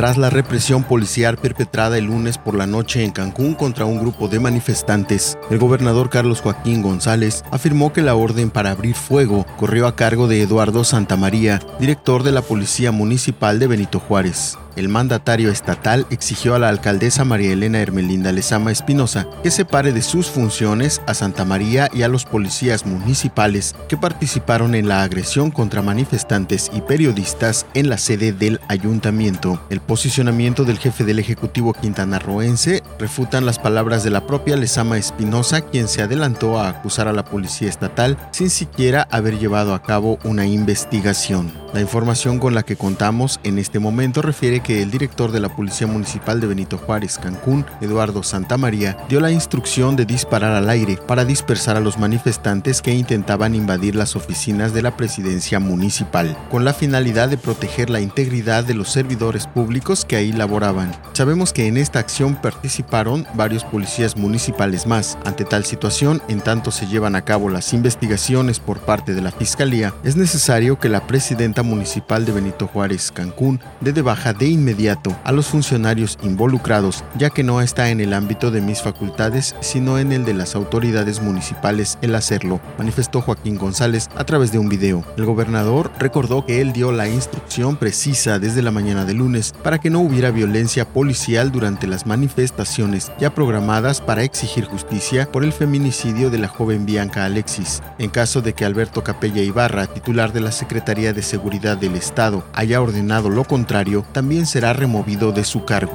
tras la represión policial perpetrada el lunes por la noche en Cancún contra un grupo de manifestantes. El gobernador Carlos Joaquín González afirmó que la orden para abrir fuego corrió a cargo de Eduardo Santamaría, director de la Policía Municipal de Benito Juárez el mandatario estatal exigió a la alcaldesa María Elena Hermelinda Lezama Espinosa que separe de sus funciones a Santa María y a los policías municipales que participaron en la agresión contra manifestantes y periodistas en la sede del ayuntamiento. El posicionamiento del jefe del Ejecutivo quintanarroense refutan las palabras de la propia Lezama Espinosa, quien se adelantó a acusar a la policía estatal sin siquiera haber llevado a cabo una investigación. La información con la que contamos en este momento refiere que el director de la Policía Municipal de Benito Juárez, Cancún, Eduardo Santamaría, dio la instrucción de disparar al aire para dispersar a los manifestantes que intentaban invadir las oficinas de la presidencia municipal, con la finalidad de proteger la integridad de los servidores públicos que ahí laboraban. Sabemos que en esta acción participaron varios policías municipales más. Ante tal situación, en tanto se llevan a cabo las investigaciones por parte de la Fiscalía, es necesario que la presidenta municipal de Benito Juárez, Cancún, dé de baja de inmediato a los funcionarios involucrados, ya que no está en el ámbito de mis facultades, sino en el de las autoridades municipales el hacerlo, manifestó Joaquín González a través de un video. El gobernador recordó que él dio la instrucción precisa desde la mañana de lunes para que no hubiera violencia policial durante las manifestaciones ya programadas para exigir justicia por el feminicidio de la joven Bianca Alexis. En caso de que Alberto Capella Ibarra, titular de la Secretaría de Del Estado haya ordenado lo contrario, también será removido de su cargo.